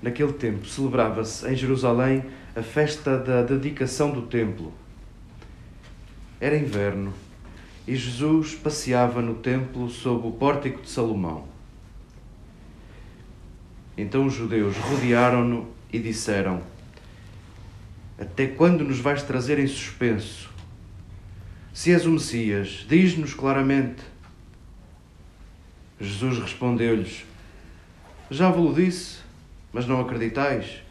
Naquele tempo celebrava-se em Jerusalém a festa da dedicação do templo. Era inverno e Jesus passeava no templo sob o pórtico de Salomão. Então os judeus rodearam-no e disseram: Até quando nos vais trazer em suspenso? Se és o Messias, diz-nos claramente. Jesus respondeu-lhes: Já vos disse, mas não acreditais.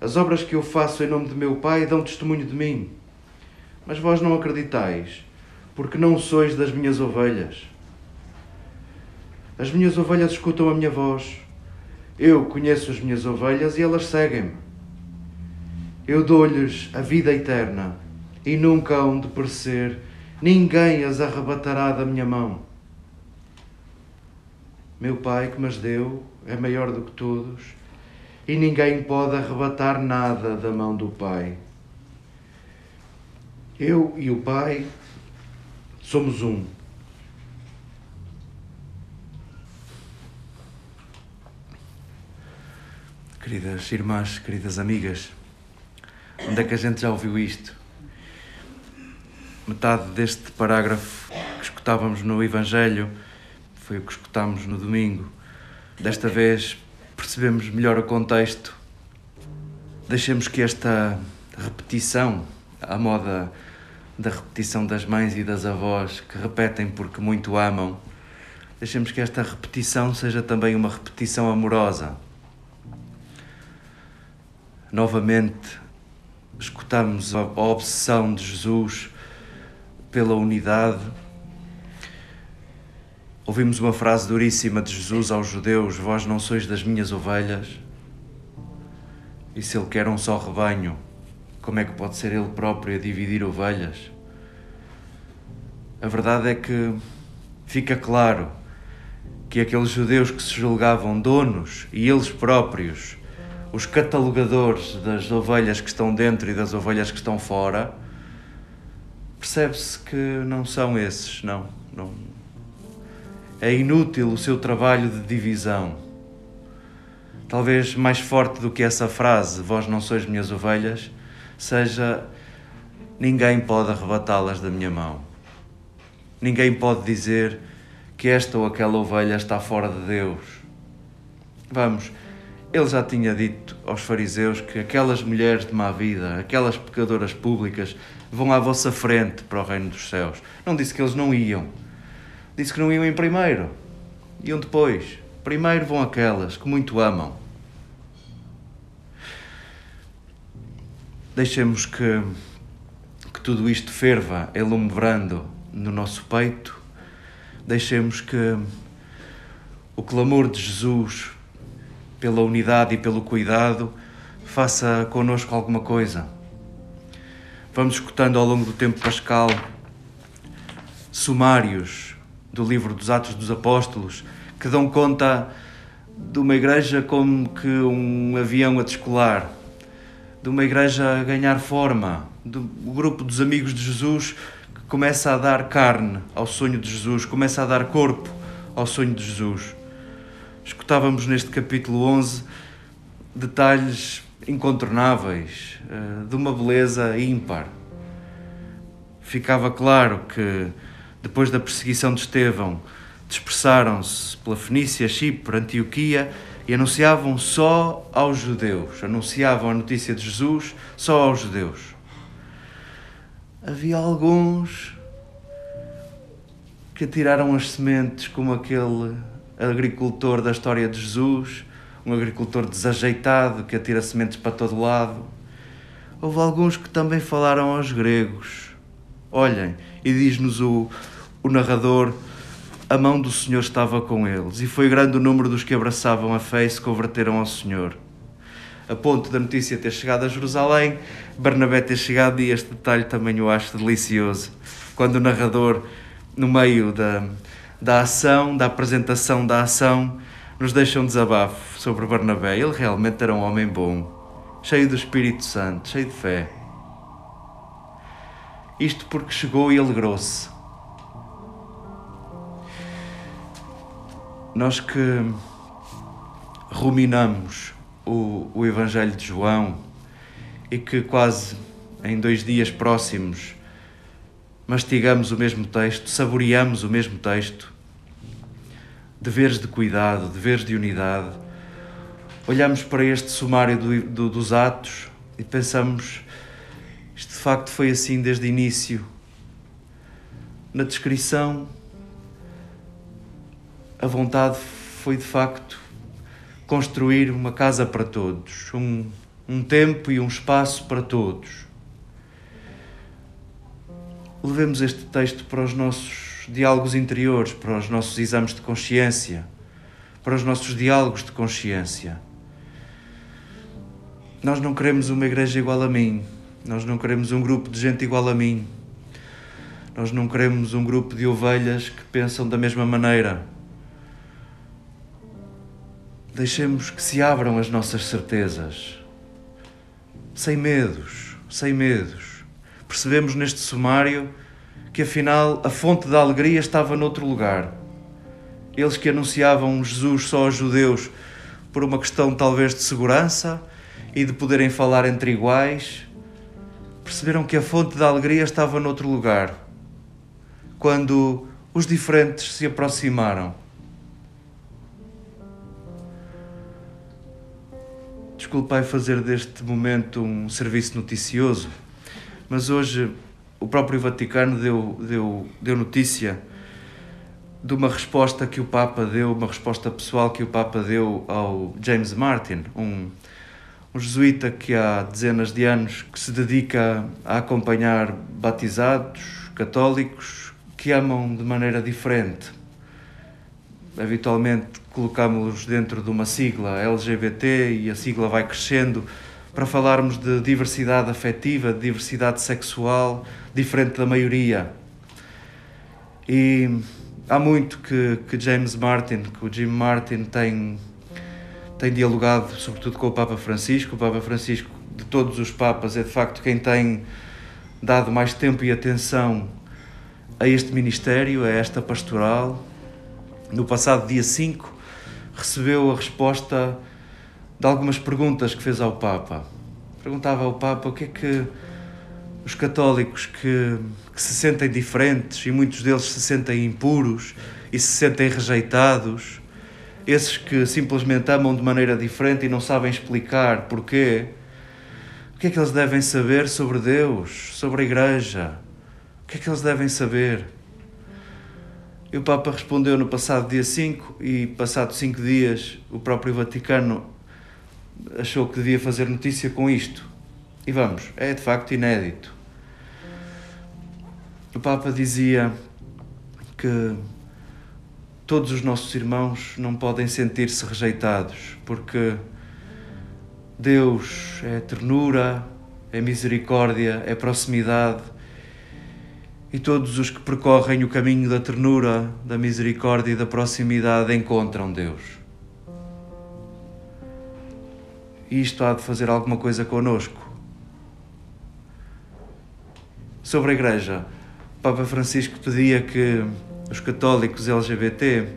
As obras que eu faço em nome de meu Pai dão testemunho de mim, mas vós não acreditais, porque não sois das minhas ovelhas. As minhas ovelhas escutam a minha voz. Eu conheço as minhas ovelhas e elas seguem-me. Eu dou-lhes a vida eterna e nunca hão de perecer, ninguém as arrebatará da minha mão. Meu Pai que mas deu é maior do que todos e ninguém pode arrebatar nada da mão do Pai. Eu e o Pai somos um. Queridas irmãs, queridas amigas, onde é que a gente já ouviu isto? Metade deste parágrafo que escutávamos no Evangelho foi o que escutámos no domingo. Desta vez percebemos melhor o contexto. Deixemos que esta repetição, a moda da repetição das mães e das avós que repetem porque muito amam, deixemos que esta repetição seja também uma repetição amorosa novamente escutamos a obsessão de Jesus pela unidade. Ouvimos uma frase duríssima de Jesus aos judeus: Vós não sois das minhas ovelhas. E se ele quer um só rebanho, como é que pode ser ele próprio a dividir ovelhas? A verdade é que fica claro que aqueles judeus que se julgavam donos e eles próprios os catalogadores das ovelhas que estão dentro e das ovelhas que estão fora, percebe-se que não são esses, não, não. É inútil o seu trabalho de divisão. Talvez mais forte do que essa frase, vós não sois minhas ovelhas, seja ninguém pode arrebatá-las da minha mão. Ninguém pode dizer que esta ou aquela ovelha está fora de Deus. Vamos, ele já tinha dito aos fariseus que aquelas mulheres de má vida, aquelas pecadoras públicas, vão à vossa frente para o reino dos céus. Não disse que eles não iam. Disse que não iam em primeiro. Iam depois. Primeiro vão aquelas que muito amam. Deixemos que, que tudo isto ferva, elumbrando no nosso peito. Deixemos que o clamor de Jesus pela unidade e pelo cuidado, faça connosco alguma coisa. Vamos escutando ao longo do tempo pascal sumários do livro dos Atos dos Apóstolos que dão conta de uma igreja como que um avião a descolar, de uma igreja a ganhar forma, do grupo dos amigos de Jesus que começa a dar carne ao sonho de Jesus, começa a dar corpo ao sonho de Jesus escutávamos neste capítulo 11 detalhes incontornáveis, eh, de uma beleza ímpar. Ficava claro que, depois da perseguição de Estevão, dispersaram-se pela Fenícia, Chipre, Antioquia e anunciavam só aos judeus, anunciavam a notícia de Jesus só aos judeus. Havia alguns que tiraram as sementes como aquele agricultor da história de Jesus, um agricultor desajeitado que atira sementes para todo lado. Houve alguns que também falaram aos gregos. Olhem, e diz-nos o, o narrador: a mão do Senhor estava com eles, e foi grande o número dos que abraçavam a fé e se converteram ao Senhor. A ponto da notícia ter chegado a Jerusalém, Bernabé ter chegado, e este detalhe também eu acho delicioso. Quando o narrador, no meio da, da ação, da apresentação da ação, nos deixa um desabafo sobre Barnabé. Ele realmente era um homem bom, cheio do Espírito Santo, cheio de fé. Isto porque chegou e alegrou-se. Nós que ruminamos o, o Evangelho de João e que quase em dois dias próximos mastigamos o mesmo texto, saboreamos o mesmo texto, deveres de cuidado, deveres de unidade, olhamos para este sumário do, do, dos atos e pensamos facto foi assim desde o início. Na descrição, a vontade foi de facto construir uma casa para todos, um, um tempo e um espaço para todos. Levemos este texto para os nossos diálogos interiores, para os nossos exames de consciência, para os nossos diálogos de consciência. Nós não queremos uma igreja igual a mim, nós não queremos um grupo de gente igual a mim. Nós não queremos um grupo de ovelhas que pensam da mesma maneira. Deixemos que se abram as nossas certezas, sem medos, sem medos. Percebemos neste sumário que afinal a fonte da alegria estava noutro lugar. Eles que anunciavam Jesus só aos judeus por uma questão talvez de segurança e de poderem falar entre iguais, perceberam que a fonte da alegria estava noutro lugar. Quando os diferentes se aproximaram. Desculpai fazer deste momento um serviço noticioso, mas hoje o próprio Vaticano deu, deu, deu notícia de uma resposta que o Papa deu, uma resposta pessoal que o Papa deu ao James Martin, um um jesuíta que há dezenas de anos que se dedica a acompanhar batizados católicos que amam de maneira diferente. Habitualmente colocamos-los dentro de uma sigla LGBT e a sigla vai crescendo para falarmos de diversidade afetiva, de diversidade sexual, diferente da maioria. E há muito que, que James Martin, que o Jim Martin tem tem dialogado sobretudo com o Papa Francisco. O Papa Francisco, de todos os Papas, é de facto quem tem dado mais tempo e atenção a este ministério, a esta pastoral. No passado dia 5, recebeu a resposta de algumas perguntas que fez ao Papa. Perguntava ao Papa o que é que os católicos que, que se sentem diferentes e muitos deles se sentem impuros e se sentem rejeitados esses que simplesmente amam de maneira diferente e não sabem explicar porquê, o que é que eles devem saber sobre Deus, sobre a Igreja? O que é que eles devem saber? E o Papa respondeu no passado dia 5 e passado 5 dias o próprio Vaticano achou que devia fazer notícia com isto. E vamos, é de facto inédito. O Papa dizia que todos os nossos irmãos não podem sentir-se rejeitados, porque Deus é ternura, é misericórdia, é proximidade. E todos os que percorrem o caminho da ternura, da misericórdia e da proximidade encontram Deus. E isto há de fazer alguma coisa conosco. Sobre a Igreja, Papa Francisco pedia que os católicos LGBT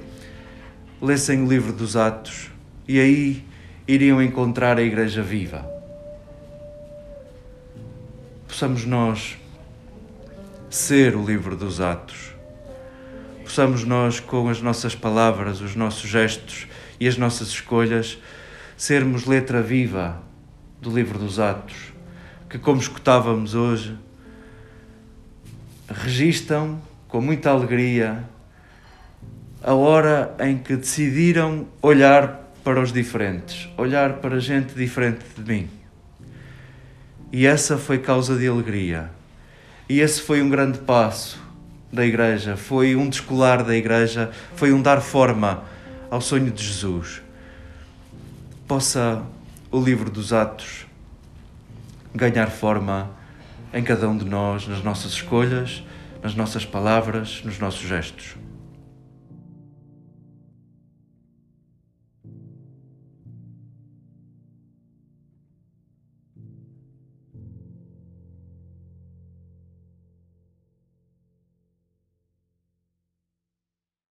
lessem o livro dos Atos e aí iriam encontrar a Igreja viva. Possamos nós ser o livro dos Atos. Possamos nós, com as nossas palavras, os nossos gestos e as nossas escolhas, sermos letra viva do livro dos Atos, que, como escutávamos hoje, registam com muita alegria a hora em que decidiram olhar para os diferentes, olhar para gente diferente de mim. E essa foi causa de alegria. E esse foi um grande passo da Igreja, foi um descolar da Igreja, foi um dar forma ao sonho de Jesus. Possa o livro dos Atos ganhar forma em cada um de nós, nas nossas escolhas nas nossas palavras, nos nossos gestos.